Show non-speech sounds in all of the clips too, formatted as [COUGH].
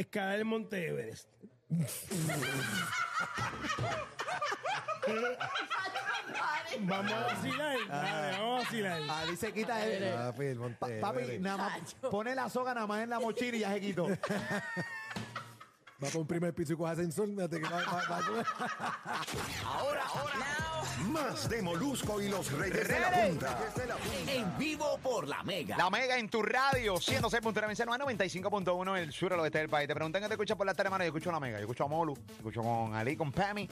escalar el Monte Everest. vamos a vacilar, dale, vamos a vacilar. Ali se quita el. Papi, el Monte Pa- papi, Everest. nada más pone la soga nada más en la mochila y ya se quitó. Va por un primer piso y coge ascensor. que va- va- va- Ahora, ahora, más de Molusco y los Reyes de la Punta. En vivo por la Mega. La Mega en tu radio, 106.9 95.1 el sur al oeste del país. Te preguntan qué te escuchas por la tele, mano. Yo escucho la Mega, yo escucho a Molu, escucho con Ali, con Pammy,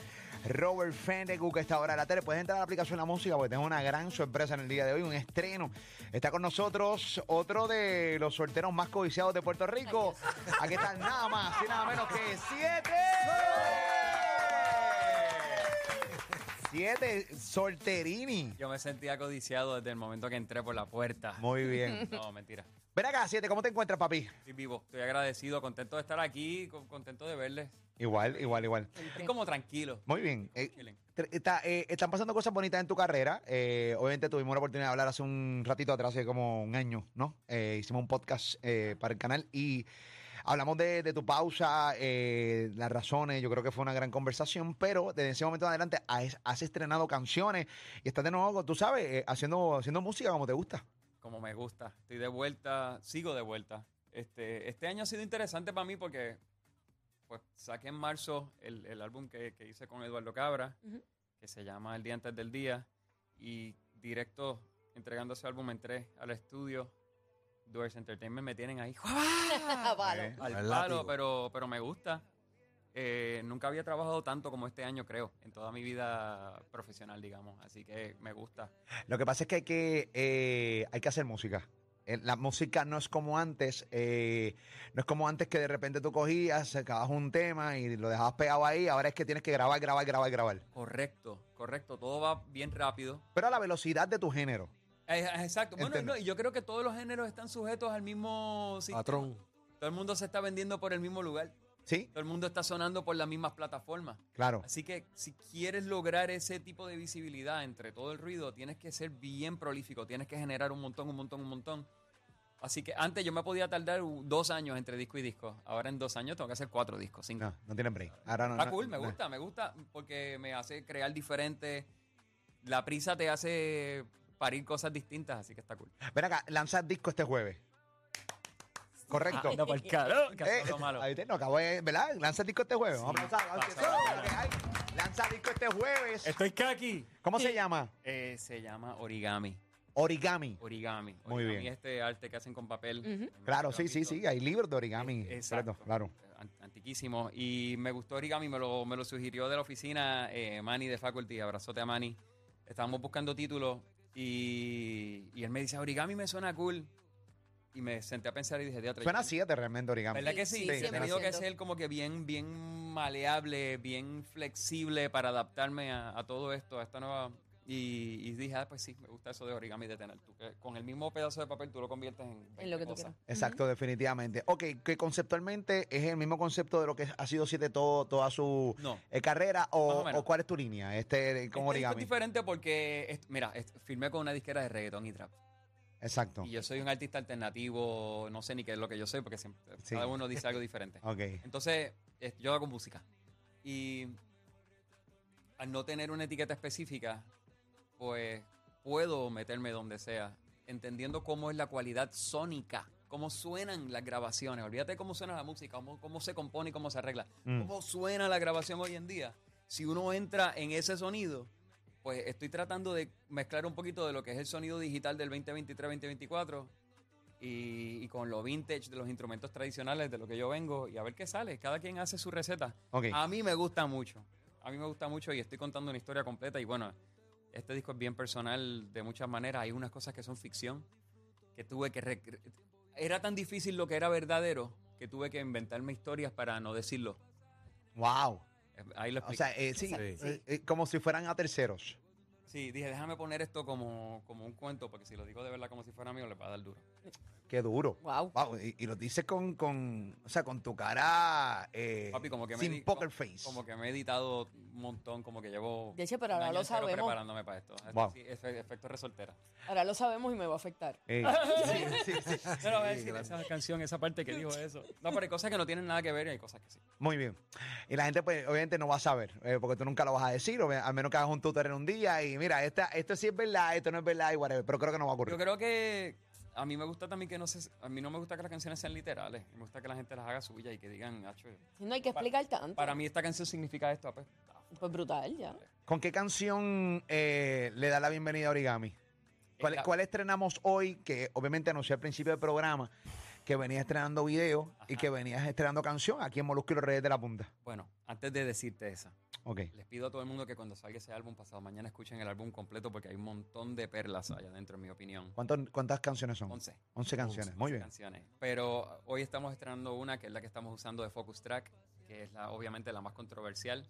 Robert Fendecu, que está ahora en la tele. Puedes entrar a la aplicación de la música porque tengo una gran sorpresa en el día de hoy, un estreno. Está con nosotros otro de los solteros más codiciados de Puerto Rico. Aquí están nada más y nada menos que siete. Siete solterini. Yo me sentía codiciado desde el momento que entré por la puerta. Muy bien. [LAUGHS] No, mentira. Ven acá, siete, ¿cómo te encuentras, papi? Estoy vivo, estoy agradecido, contento de estar aquí, con- contento de verles. Igual, igual, igual. Estoy como tranquilo. Muy bien. Eh, Chilling. tr- está- eh, están pasando cosas bonitas en tu carrera. Eh, obviamente tuvimos la oportunidad de hablar hace un ratito atrás, hace como un año, ¿no? Eh, hicimos un podcast eh, para el canal y hablamos de, de tu pausa, eh, las razones. Yo creo que fue una gran conversación, pero desde ese momento en adelante has, has estrenado canciones y estás de nuevo, tú sabes, eh, haciendo, haciendo música como te gusta. Como me gusta. Estoy de vuelta, sigo de vuelta. Este, este año ha sido interesante para mí porque pues saqué en marzo el, el álbum que, que hice con Eduardo Cabra, que se llama El Día Antes del Día, y directo entregando ese álbum entré al estudio. Doors Entertainment me tienen ahí [LAUGHS] Eh, al Al palo, látigo. pero, pero me gusta. Eh, nunca había trabajado tanto como este año, creo, en toda mi vida profesional, digamos. Así que me gusta. Lo que pasa es que hay que, eh, hay que hacer música. Eh, La música no es como antes, eh, no es como antes que de repente tú cogías, sacabas un tema y lo dejabas pegado ahí, ahora es que tienes que grabar, grabar, grabar, grabar. Correcto, correcto. Todo va bien rápido. Pero a la velocidad de tu género. Eh, eh, exacto. Bueno, no, y yo creo que todos los géneros están sujetos al mismo sistema. Patrón. Todo el mundo se está vendiendo por el mismo lugar. ¿Sí? Todo el mundo está sonando por las mismas plataformas. Claro. Así que si quieres lograr ese tipo de visibilidad entre todo el ruido, tienes que ser bien prolífico, tienes que generar un montón, un montón, un montón. Así que antes yo me podía tardar dos años entre disco y disco. Ahora en dos años tengo que hacer cuatro discos, cinco. No, no tienen break. Ahora no. Está no- cool, me gusta, me gusta porque me hace crear diferente. La prisa te hace parir cosas distintas, así que está cool. Ven acá, lanzas disco este jueves. Correcto. No, por el caro, que Eh, malo. ahí te- no, acabo de, ¿verdad? Lanza disco este jueves. Vamos a vamos a hay. Lanza disco este jueves. Estoy kaki. ¿Cómo se llama? Eh, se llama origami. Origami. Origami. Muy Origami bien. es este arte que hacen con papel. Claro, sí, sí, sí. Hay libros de origami. Eh, Exacto. Correcto, Claro. An- Antiquísimo. Y me gustó Origami, me lo, me lo sugirió de la oficina eh, Manny de Faculty. Abrazote a Manny. Estábamos buscando títulos y, y él me dice, Origami me suena cool. Y me senté a pensar y dije, teatro. Suena siete realmente origami. ¿Verdad que sí? Sí, He sí, tenido que 100%. ser como que bien, bien maleable, bien flexible para adaptarme a, a todo esto, a esta nueva... Y, y dije, ah, pues sí, me gusta eso de origami de tener. Tú, que con el mismo pedazo de papel tú lo conviertes en, En lo que 20 tú quieras. Exacto, definitivamente. Ok, que conceptualmente es el mismo concepto de lo que ha sido siete todo, toda su No. eh, carrera o, o menos. o cuál es tu línea este con Este disco origami. es diferente porque, es- mira, es- firmé con una disquera de reggaetón y trap. Exacto. Y yo soy un artista alternativo, no sé ni qué es lo que yo soy, porque siempre, Sí. cada uno dice algo diferente. [LAUGHS] Ok. Entonces, es- yo hago música. Y al no tener una etiqueta específica, pues puedo meterme donde sea, entendiendo cómo es la cualidad sónica, cómo suenan las grabaciones. Olvídate cómo suena la música, cómo, cómo se compone y cómo se arregla. Mm. Cómo suena la grabación hoy en día. Si uno entra en ese sonido, pues estoy tratando de mezclar un poquito de lo que es el sonido digital del 2023-2024 y, y con lo vintage de los instrumentos tradicionales de lo que yo vengo y a ver qué sale. Cada quien hace su receta. A mí me gusta mucho. A mí me gusta mucho y estoy contando una historia completa y bueno, este disco es bien personal de muchas maneras. Hay unas cosas que son ficción que tuve que... Era tan difícil lo que era verdadero que tuve que inventarme historias para no decirlo. Wow. Ahí lo O explico. sea, eh, sí, Sí. eh, eh, como si fueran a terceros. Sí, dije, déjame poner esto como, como un cuento, porque si lo digo de verdad como si fuera mío, le va a dar duro. Qué duro. Wow. Wow, y, y lo dices con, con, o sea, con tu cara eh, Papi, como que sin poker face. Como que me he editado un montón, como que llevo. De hecho, pero un ahora lo sabemos. preparándome para esto. Wow. sí, efe- efecto resoltera. Ahora lo sabemos y me va a afectar. Eh, [LAUGHS] sí, sí, voy a decir esa canción, esa parte que dijo eso. No, pero hay cosas que no tienen nada que ver y hay cosas que sí. Muy bien. Y la gente, pues, obviamente no va a saber, eh, porque tú nunca lo vas a decir, obvia- a menos que hagas un tutorial un día y mira, esta, esto sí es verdad, esto no es verdad y whatever, pero creo que no va a ocurrir. Yo creo que a mí me gusta también que no se, a mí no me gusta que las canciones sean literales. Me gusta que la gente las haga suyas y que digan, "Acho, No hay que explicar tanto. para mí esta canción significa esto. Pues, Pues brutal, ya. ¿Con qué canción eh, le da la bienvenida a Origami? ¿Cuál, cuál estrenamos hoy? Que obviamente anuncié al principio del programa que venía estrenando video y que venías estrenando canción aquí en Molusco y los Reyes de la Punta. bueno, antes de decirte esa, les pido a todo el mundo que cuando salga ese álbum pasado mañana escuchen el álbum completo porque hay un montón de perlas allá adentro, en mi opinión. ¿Cuántos- ¿Cuántas canciones son? 11. 11 canciones. Muy 11 bien. canciones. Pero hoy estamos estrenando una que es la que estamos usando de Focus Track, que es la, obviamente la más controversial.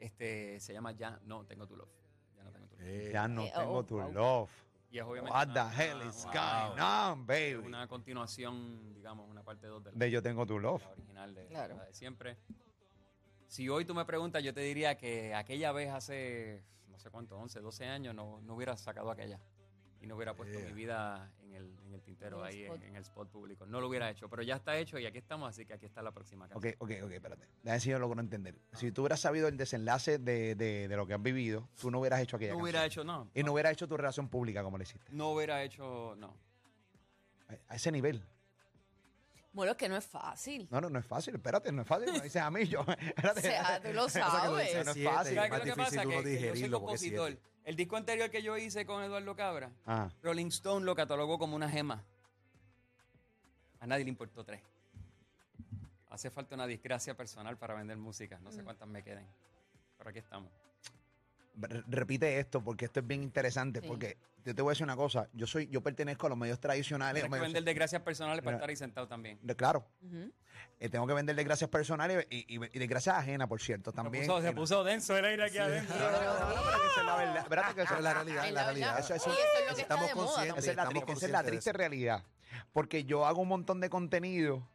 Este se llama Ya no tengo tu love. Ya no tengo tu love. Ya no Eh, tengo oh, tu love. Y es obviamente What the una- hell is una- going on, baby? Una continuación, digamos, una parte 2 del De Yo tengo tu love. la original de, Claro. la de siempre. Si hoy tú me preguntas, yo te diría que aquella vez hace, no sé cuánto, 11, 12 años, no, no hubiera sacado aquella. Y no hubiera puesto Yeah. mi vida en el, en el tintero, En el ahí en, en el spot público. No lo hubiera hecho, pero ya está hecho y aquí estamos, así que aquí está la próxima Ok, canción. ok, ok, espérate. Déjame si yo logro entender. Si tú hubieras sabido el desenlace de, de- de lo que has vivido, tú no hubieras hecho aquella No canción. hubiera hecho, no. Y no hubieras hecho tu relación pública como le hiciste. No hubiera hecho, no. A- A ese nivel. Bueno, es que no es fácil. No, no, no es fácil. Espérate, no es fácil. Me dices a mí, yo. [LAUGHS] Espérate. [LAUGHS] O sea, tú lo [LAUGHS] Pasa que lo sabes. no es fácil. yo soy porque compositor. El disco anterior que yo hice con Eduardo Cabra, Ajá. Rolling Stone lo catalogó como una gema. A nadie le importó tres. Hace falta una disgracia personal para vender música. No sé Mm. cuántas me queden. Pero aquí estamos. Re- Repite esto porque esto es bien interesante. Sí. Porque yo te voy a decir una cosa. Yo soy, yo pertenezco a los medios tradicionales. Tienes que medios- vender desgracias personales para estar ahí sentado también. de- claro. Eh, tengo que vender desgracias personales y, y, y desgracias ajenas, por cierto. También. se, puso, se puso denso el aire aquí adentro. No, no, no, no, pero que esa es la verdad. Espérate que Esa eso es la realidad, Es la realidad. Eso- estamos conscientes. Esa es la, triste realidad. Porque yo hago un montón de contenido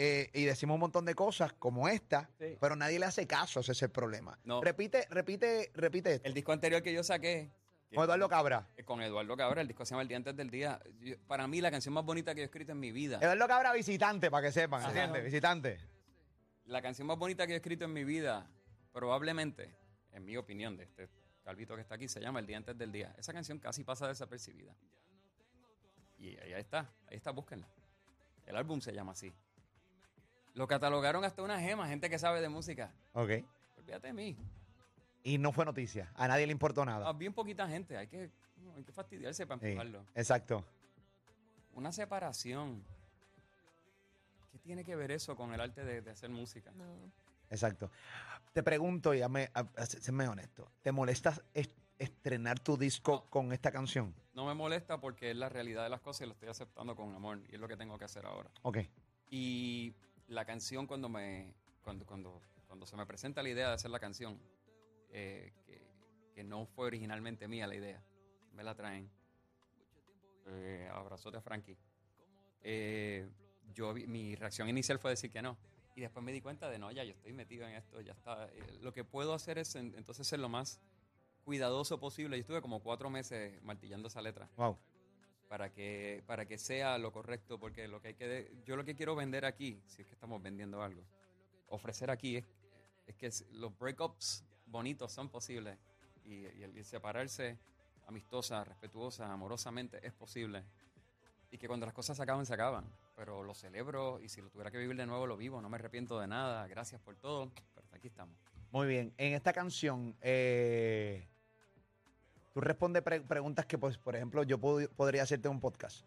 eh, y decimos un montón de cosas como esta, Sí. pero nadie le hace caso, ese es el problema. No. Repite, repite, repite esto. El disco anterior que yo saqué. que- Con Eduardo Cabra. eh, Con Eduardo Cabra, el disco se llama El Día Antes del Día. Yo- para mí, la canción más bonita que yo he escrito en mi vida. Eduardo Cabra visitante, para que sepan, Ajá. ¿entiendes? Visitante. La canción más bonita que he escrito en mi vida, probablemente, en mi opinión, de este calvito que está aquí, se llama El Día Antes del Día. Esa canción casi pasa desapercibida. Y ahí está, ahí está, búsquenla. El álbum se llama así. Lo catalogaron hasta una gema, gente que sabe de música. Ok. Olvídate de mí. Y no fue noticia. A nadie le importó nada. Ah, bien poquita gente, hay que, no, hay que fastidiarse para Sí, empujarlo. exacto. Una separación. ¿Qué tiene que ver eso con el arte de, de hacer música? No. Exacto. Te pregunto, y hazme- a- a- séme honesto, ¿te molesta es- estrenar tu disco No. con esta canción? No me molesta porque es la realidad de las cosas y lo estoy aceptando con amor y es lo que tengo que hacer ahora. Ok. Y la canción cuando me cuando, cuando, cuando se me presenta la idea de hacer la canción, eh, que, no fue originalmente mía la idea, me la traen. Eh, abrazote a Frankie. Eh, yo mi reacción inicial fue decir que no. Y después me di cuenta de no, ya yo estoy metido en esto, ya está. Eh, lo que puedo hacer es en- entonces ser lo más cuidadoso posible. Yo estuve como cuatro meses martillando esa letra Wow. Para que, para que sea lo correcto, porque lo que hay que de- yo lo que quiero vender aquí, si es que estamos vendiendo algo, ofrecer aquí es, es que los breakups bonitos son posibles y, y el, separarse amistosa, respetuosa, amorosamente es posible y que cuando las cosas se acaban, se acaban, pero lo celebro y si lo tuviera que vivir de nuevo, lo vivo, no me arrepiento de nada, gracias por todo, pero aquí estamos. Muy bien. En esta canción, eh, tú respondes pre- preguntas que, pues, por ejemplo, yo pod- podría hacerte un podcast.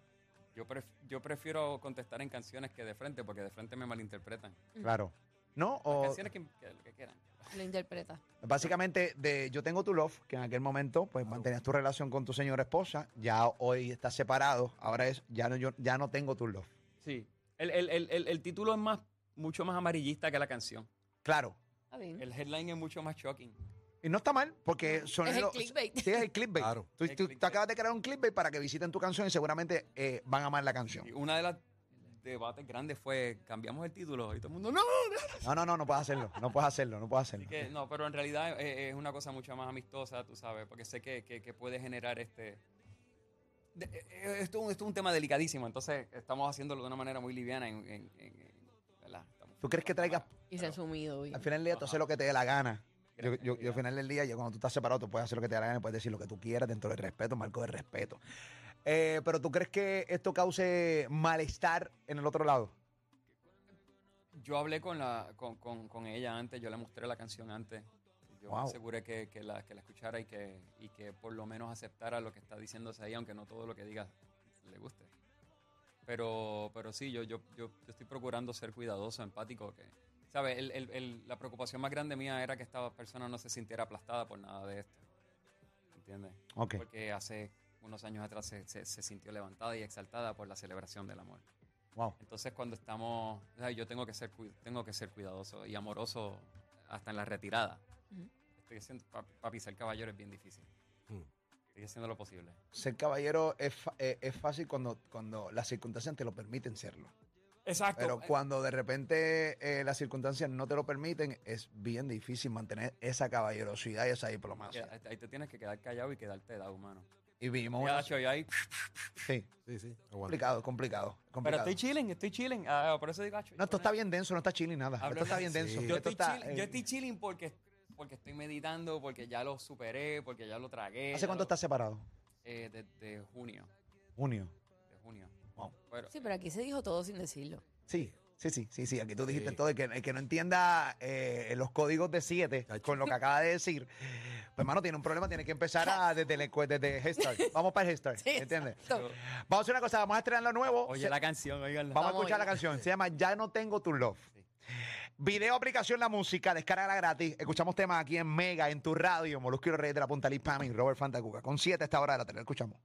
Yo, pref- yo prefiero contestar en canciones que de frente, porque de frente me malinterpretan. Claro. ¿No? Las O canciones que, que- que quieran. Lo interpreta. básicamente, de Yo tengo tu love, que en aquel momento, pues, mantenías tu relación con tu señora esposa, ya hoy estás separado, ahora es, ya no, yo, ya no tengo tu love. Sí. El, el- el- el- el título es más, mucho más amarillista que la canción. Claro. Bien. El headline es mucho más shocking. Y no está mal, porque son Es el los- clickbait. Sí, es el clickbait. Claro. Tú, tú- tú clickbait. acabas de crear un clickbait para que visiten tu canción y seguramente eh, van a amar la canción. Y una de las debates grandes fue cambiamos el título y todo el mundo no. No, no, no, no puedes hacerlo. No puedes hacerlo, no puedes hacerlo. Así que, no, pero en realidad es, es una cosa mucho más amistosa, tú sabes, porque sé que, que- que puede generar este... de- eh, esto, es un- esto es un tema delicadísimo, entonces estamos haciéndolo de una manera muy liviana. En, en- en- en- ¿verdad? Estamos- ¿Tú crees que traigas Y resumido. bien. al final del día tú haces lo que te dé la gana? Yo, yo- yo al final del día, yo cuando tú estás separado, tú puedes hacer lo que te gana, puedes decir lo que tú quieras dentro del respeto, marco de respeto. Eh, pero ¿tú crees que esto cause malestar en el otro lado? Yo hablé con, la, con, con- con ella antes, yo le mostré la canción antes. Yo Wow. me aseguré que, que la, que la escuchara y que, y que por lo menos aceptara lo que está diciéndose ahí, aunque no todo lo que diga le guste. Pero, pero sí, yo, yo, yo, yo estoy procurando ser cuidadoso, empático. Que, ¿sabes? El- el- el- la preocupación más grande mía era que esta persona no se sintiera aplastada por nada de esto. ¿Entiendes? Ok. Porque hace unos años atrás se, se- se sintió levantada y exaltada por la celebración del amor. Wow. Entonces cuando estamos, sea, yo tengo que ser tengo que ser cuidadoso y amoroso hasta en la retirada. Estoy haciendo, papi, papi, ser caballero es bien difícil. Mm. Estoy haciendo lo posible. Ser caballero es, fa- eh, es fácil cuando, cuando las circunstancias te lo permiten serlo. Exacto. Pero cuando de repente eh, las circunstancias no te lo permiten, es bien difícil mantener esa caballerosidad y esa diplomacia. ahí te tienes que quedar callado y quedarte dado, humano. Y vivimos Ya, una... cho, y ahí, Sí, Sí, sí. aguanta. complicado, complicado, pero complicado. estoy chilling, estoy chilling. Ah, por eso digo, acho, No, esto está bien denso, no está chilling nada. Hablo esto está de- bien denso. Sí. Yo Esto estoy, está, chill- eh, yo estoy chilling porque, porque estoy meditando, porque ya lo superé, porque ya lo tragué. ¿Hace cuánto lo- estás separado? Eh, desde junio. Junio. De junio. Sí, pero aquí se dijo todo sin decirlo. Sí, sí, sí, sí, sí. Aquí tú dijiste Sí. todo. El que, el que no entienda eh, los códigos de 7 Chacho. con lo que acaba de decir, pues hermano, tiene un problema, tiene que empezar a, desde, el, desde Head Start. [LAUGHS] Vamos para el Head Start, Sí, ¿entiendes? exacto. Vamos a hacer una cosa, vamos a estrenar lo nuevo. oye Se- la canción, oiganla. Vamos a Vamos escuchar la allá. canción. Se llama Ya no tengo tu love. Video, aplicación, la música, descarga gratis. Escuchamos temas aquí en Mega, en tu radio. Molusco y los Reyes de la Punta Liz Pami, Robert Fantacuca. Con 7 a esta hora de la tele. Escuchamos.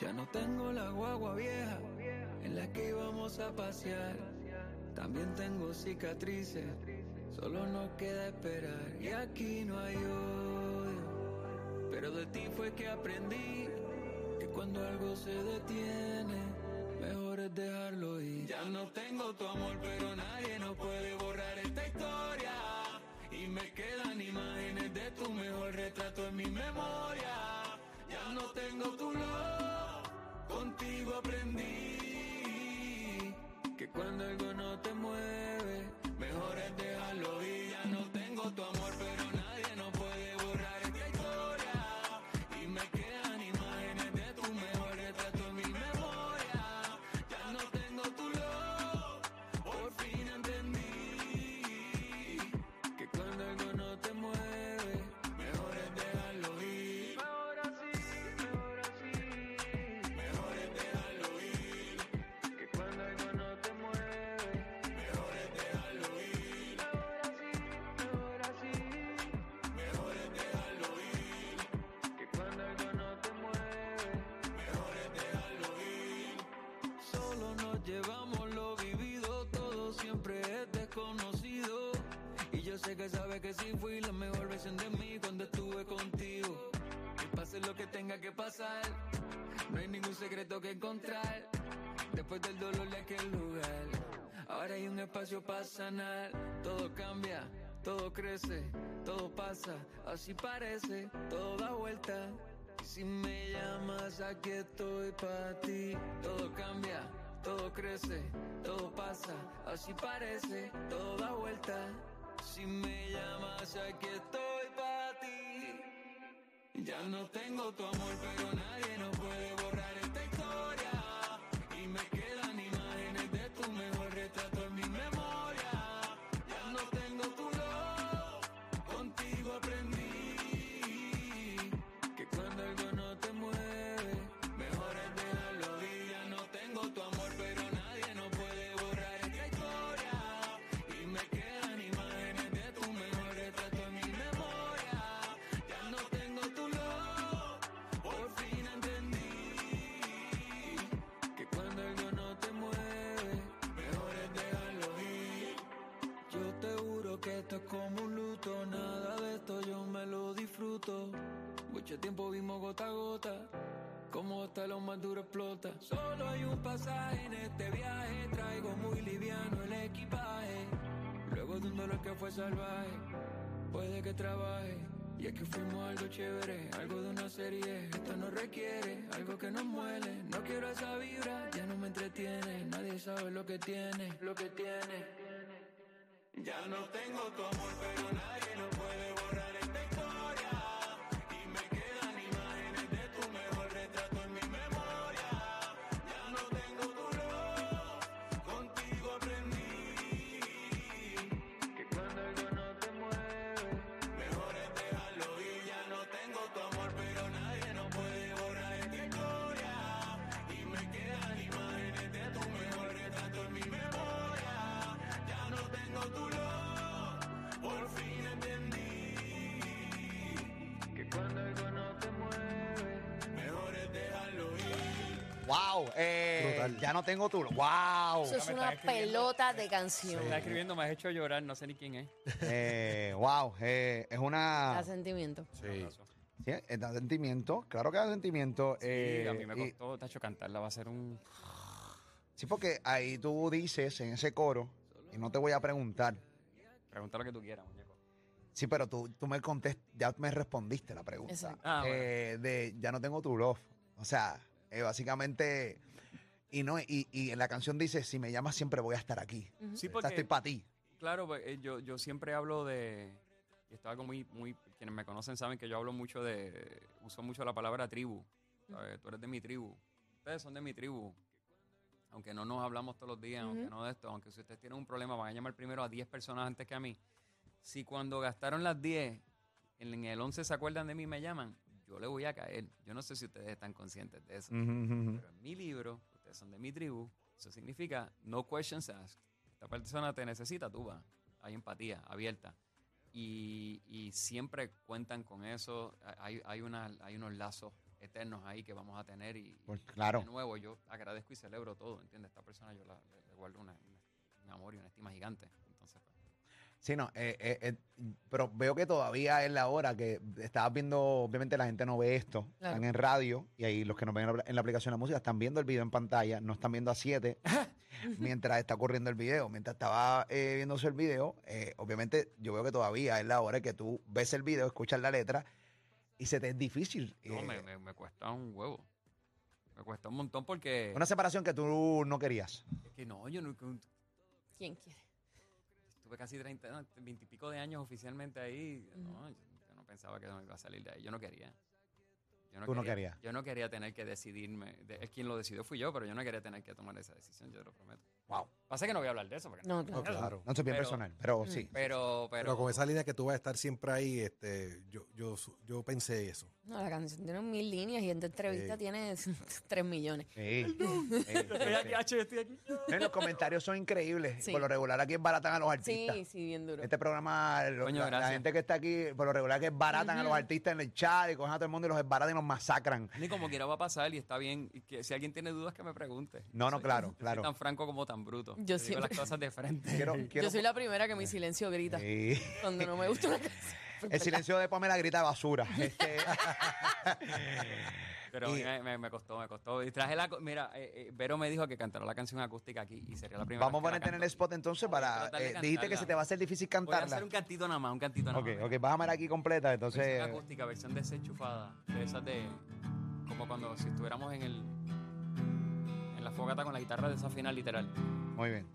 Ya no tengo la guagua vieja en la que íbamos a pasear. También tengo cicatrices, solo nos queda esperar. Y aquí no hay odio, pero de ti fue que aprendí que cuando algo se detiene, mejor es dejarlo ir. Ya no tengo tu amor, pero nadie nos puede borrar esta historia. Y me quedan imágenes de tu mejor retrato en mi memoria. Ya no tengo tu love, contigo aprendí que cuando algo no te mueve, mejor es dejarlo ir. Secreto que encontrar. Después del dolor de aquel lugar, ahora hay un espacio para sanar. Todo cambia, todo crece, todo pasa, así parece, todo da vuelta. Si me llamas, aquí estoy para ti. Todo cambia, todo crece, todo pasa, así parece, todo da vuelta. Si me llamas, aquí estoy para ti. Ya no tengo tu amor, pero nadie nos puede borrar duro explota. Solo hay un pasaje en este viaje. Traigo muy liviano el equipaje. Luego de un dolor que fue salvaje. Puede que trabaje. Y es que fuimos algo chévere, algo de una serie. Esto no requiere algo que nos muele. No quiero esa vibra, ya no me entretiene. Nadie sabe lo que tiene, lo que tiene. Ya no tengo tu amor, pero nadie lo puede borrar Wow, eh, ya no tengo tu. Wow. Eso es una pelota de canción. Está escribiendo, me has hecho llorar, no sé ni quién es. Eh, wow, eh, es Da una. sentimiento. Sí. Sí, es da sentimiento, claro que da sentimiento. Sí, eh, a mí me y- costó, Tacho, cantarla va a ser un... sí, porque ahí tú dices en ese coro, y no te voy a preguntar. Pregunta lo que tú quieras, muñeco. Sí, pero tú, tú me contest, ya me respondiste la pregunta. Exacto. Ah, bueno. Eh, de ya no tengo tu love. O sea, eh, básicamente. Y no, y, y en la canción dice, si me llamas siempre voy a estar aquí. Sí, O sea, estoy porque, para ti. claro, pues, eh, yo, yo siempre hablo de... Y esto es algo muy, muy... Quienes me conocen saben que yo hablo mucho de... Uso mucho la palabra tribu. ¿sabes? Tú eres de mi tribu. Ustedes son de mi tribu. Aunque no nos hablamos todos los días, aunque no de esto, aunque si ustedes tienen un problema, van a llamar primero a 10 personas antes que a mí. Si cuando gastaron las 10, en el 11 se acuerdan de mí y me llaman, yo le voy a caer. Yo no sé si ustedes están conscientes de eso. Pero en mi libro, ustedes son de mi tribu, eso significa no questions asked. Esta persona te necesita, tú vas. Hay empatía abierta. Y, y siempre cuentan con eso. Hay, hay, una, hay unos lazos eternos ahí que vamos a tener. Y, Pues, claro. de nuevo, yo agradezco y celebro todo, ¿entiendes? Esta persona yo la, le, le guardo una- una- un amor y una estima gigante. Sí, no, eh, eh, eh, pero veo que todavía es la hora que estabas viendo, obviamente la gente no ve esto, Claro. están en radio y ahí los que nos ven en la, en la aplicación de música están viendo el video en pantalla, no están viendo a 7 [LAUGHS] mientras está ocurriendo el video. Mientras estaba eh, viéndose el video, eh, obviamente yo veo que todavía es la hora que tú ves el video, escuchas la letra y se te es difícil. no, eh, me, me, me cuesta un huevo. Me cuesta un montón porque... Una separación que tú no querías. es que no, yo no, ¿Quién quiere? Estuve casi 30, no, 20 y pico de años oficialmente ahí. No, yo, yo no pensaba que no iba a salir de ahí. Yo no quería. Yo Tú no quería- querías. Yo no quería tener que decidirme. De, quien lo decidió fui yo, pero yo no quería tener que tomar esa decisión, yo te lo prometo. Wow. Pasa que no voy a hablar de eso. Porque No, No, claro. No soy bien Pero- personal, pero sí. Pero, pero, Pero con esa línea que tú vas a estar siempre ahí, este, yo, yo, yo pensé eso. No, la canción tiene mil líneas y en entrevista Sí. tiene [LAUGHS] tres millones. Sí. Los comentarios son increíbles. Sí. Por lo regular aquí es baratan a los artistas. Sí, sí, bien duro. Este programa, lo- Coño, la, gente que está aquí, por lo regular que es baratan a los artistas en el chat y cogen a todo el mundo y los desbaratan y los masacran. Ni como quiera va a pasar y está bien. Y que si alguien tiene dudas, que me pregunte. No, no, Soy- claro, soy claro. tan franco como tan bruto. Yo siempre- las cosas de frente. Quiero, [LAUGHS] quiero- Yo soy la primera que mi silencio grita Sí. cuando no me gusta una canción. [LAUGHS] El silencio de Pamela grita de basura. [LAUGHS] Este, Pero Y- me, me- me costó, me costó. Y traje la. co- Mira, eh, eh, Vero me dijo que cantará la canción acústica aquí y sería la primera vamos a vez que la ponerte en el canto. spot entonces Voy a para... tratar de eh, dijiste que cantarla. se te va a hacer difícil Voy a cantarla. hacer un cantito nada más, un cantito nada Ok, más. ok, bájame aquí completa, Versión entonces... acústica, versión desenchufada. De esas de. Como cuando si estuviéramos en el. Fogata con la guitarra desafinada, literal. Muy bien.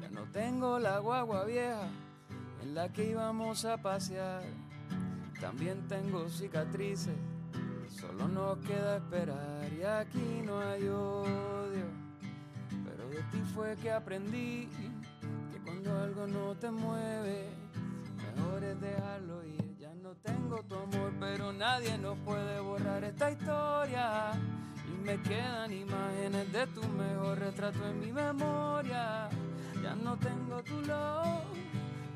Ya no tengo la guagua vieja en la que íbamos a pasear. También tengo cicatrices, solo nos queda esperar. Y aquí no hay odio, pero de ti fue que aprendí que cuando algo no te mueve, mejor es dejarlo ir. Ya no tengo tu amor, pero nadie nos puede borrar esta historia. Y me quedan imágenes de tu mejor retrato en mi memoria. Ya no tengo tu love,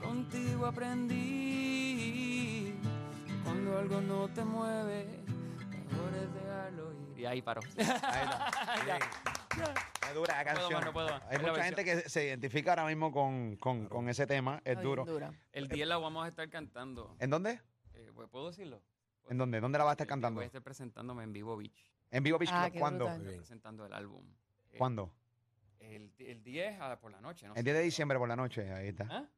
contigo aprendí. Cuando algo no te mueve, mejor es dejarlo ir. Y ahí paró. [LAUGHS] Ahí. Es dura la puedo canción. más, no puedo más. Hay Es mucha gente que se identifica ahora mismo con, con, con ese tema. Es duro. dura. El 10 la vamos a estar cantando. ¿En dónde? Eh, ¿Puedo decirlo? ¿En dónde? ¿Dónde la vas a estar Eh, cantando? Voy a estar presentándome en Vivo Beach. En Vivo Beach Ah, Club. qué ¿Cuándo? brutal. Muy bien. Presentando el álbum. Eh, ¿Cuándo? El, el 10 a- por la noche, ¿no? El 10 de diciembre por la noche. Ahí está. ¿Ah?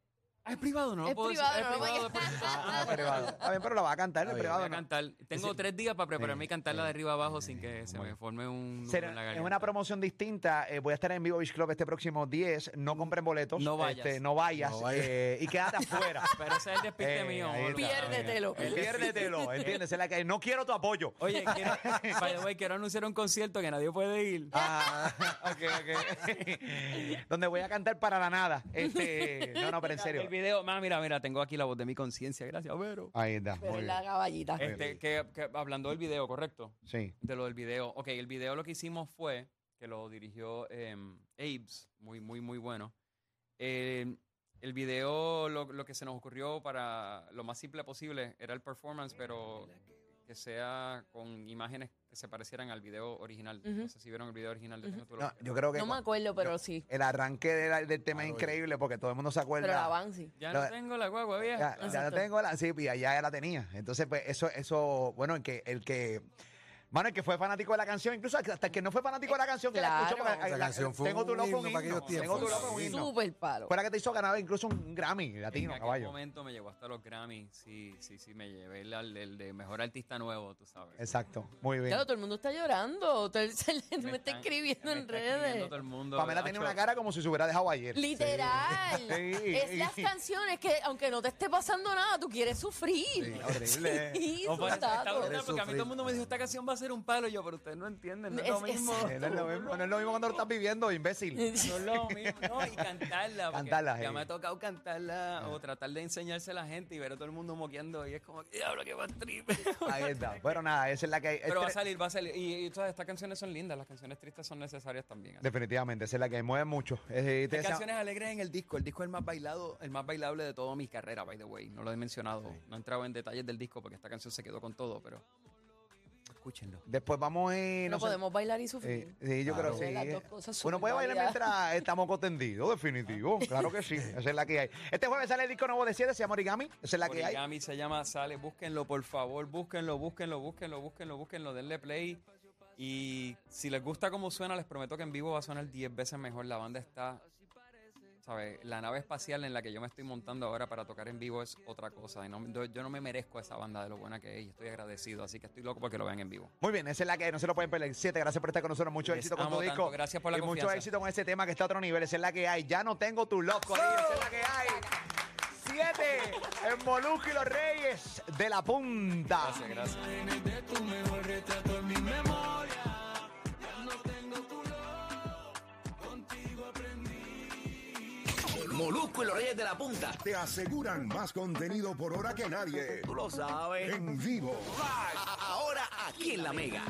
Ah, es privado, no lo Es puedo privado, decir. no es privado, es privado. Ah, privado. Está bien, pero la va a cantar bien. privado. Voy a ¿no? cantar. Tengo tres días para prepararme y cantarla de arriba abajo sin que se me forme un Será- en la es una promoción distinta. eh, voy a estar en Vivo Beach Club este próximo 10. No compren boletos. No vayas. este, no vayas. No vayas. eh, y quédate [LAUGHS] afuera. Pero ese es el despiste Eh, mío. Piérdetelo. Eh, Piérdetelo, [LAUGHS] ¿entiendes? Es la que no quiero tu apoyo. Oye, quiero, [LAUGHS] by the way, quiero anunciar un concierto que nadie puede ir. Ah, ok, ok. Donde voy a cantar para la nada. Este, no, no, pero en serio. Video, más, mira, mira, tengo aquí la voz de mi conciencia. Gracias, Vero. Ahí está. Pero Muy es bien. la caballita. Este, que, que hablando del video, ¿correcto? Sí. De lo del video. Ok, el video lo que hicimos fue que lo dirigió eh, Abe's, muy, muy, muy bueno. Eh, el video, lo, lo que se nos ocurrió para lo más simple posible era el performance, pero que sea con imágenes que se parecieran al video original. Ujú. No sé si vieron el video original de Tengo tu No, Loca. yo creo que No me acuerdo, pero sí. el arranque del, del tema es Claro, increíble porque todo el mundo se acuerda. Pero la van sí. Ya Lo- no tengo la guagua Ya, vieja. ya no Exacto. tengo la, sí, ya, ya la tenía. Entonces, pues, eso, eso, bueno, el que, el que, bueno, el que fue fanático de la canción, incluso hasta el que no fue fanático de la canción, que la Claro. escuchó, porque, Esa la- canción fue tengo tu loco himno un para aquellos himno, tiempos. tengo tu loco un himno. Súper palo. Fue la que te hizo ganar incluso un Grammy latino, en aquel caballo. momento me llegó hasta los Grammy. Sí, sí, sí, me llevé el, el- el de mejor artista nuevo, tú sabes. Exacto, muy bien. Claro, todo el mundo está llorando. [LAUGHS] Todo el- se le- me, está están- escribiendo me en está escribiendo redes. todo el mundo. Pamela tiene una cara como si se hubiera dejado ayer. Literal. [LAUGHS] Sí. Es las canciones que, aunque no te esté pasando nada, tú quieres sufrir. Sí, horrible. [LAUGHS] Sí, No, pues, está porque a mí todo el mundo me dijo, esta canción va a ser un palo. Y yo, pero ustedes no entienden, no es, lo Es- mismo. No es lo mismo, no es lo mismo cuando lo estás viviendo, imbécil. [LAUGHS] No es lo mismo, no, y cantarla. Cantarla, Ya me ha tocado cantarla o tratar de enseñarse a la gente y ver a todo el mundo moqueando y es como, diablo, que va trip. [LAUGHS] Ahí está. Bueno, nada, esa es la que hay. Pero va a Este- salir, va a salir. Y, y todas estas canciones son lindas, las canciones tristes son necesarias también. así. Definitivamente, esa es la que mueve mucho. Eh, Hay canciones alegres en el disco. El disco es el más bailado, el más bailable de toda mi carrera, by the way. No lo he mencionado. No he entrado en detalles del disco porque esta canción se quedó con todo, pero escúchenlo. Después vamos a ir. No no sé- podemos bailar y sufrir. Eh, sí, yo Claro. creo que sí. Las dos cosas Uno puede bailar mientras estamos contendidos, [LAUGHS] definitivo. Claro que sí. Esa es la que hay. Este jueves sale el disco nuevo de 7, se llama Origami. Esa es la que hay. Origami se llama Sale. Búsquenlo, por favor. Búsquenlo, búsquenlo, búsquenlo, búsquenlo, búsquenlo. Denle play. Y si les gusta cómo suena, les prometo que en vivo va a sonar 10 veces mejor. La banda está. ¿Sabes? La nave espacial en la que yo me estoy montando ahora para tocar en vivo es otra cosa. Y no- yo, no me merezco esa banda de lo buena que es. Y estoy agradecido. Así que estoy loco porque lo vean en vivo. Muy bien, esa es la que hay. No se lo pueden perder. 7, gracias por estar con nosotros. Mucho Les éxito con tu disco. tanto. Gracias por la y mucho éxito con ese tema que está a otro nivel. Esa es la que hay. Ya no tengo tu loco. Esa es la que hay. 7, en Molusco y los Reyes de la Punta. Gracias, gracias. Molusco y los Reyes de la Punta. Te aseguran más contenido por hora que nadie. Tú lo sabes. En vivo. Ahora aquí en La Mega.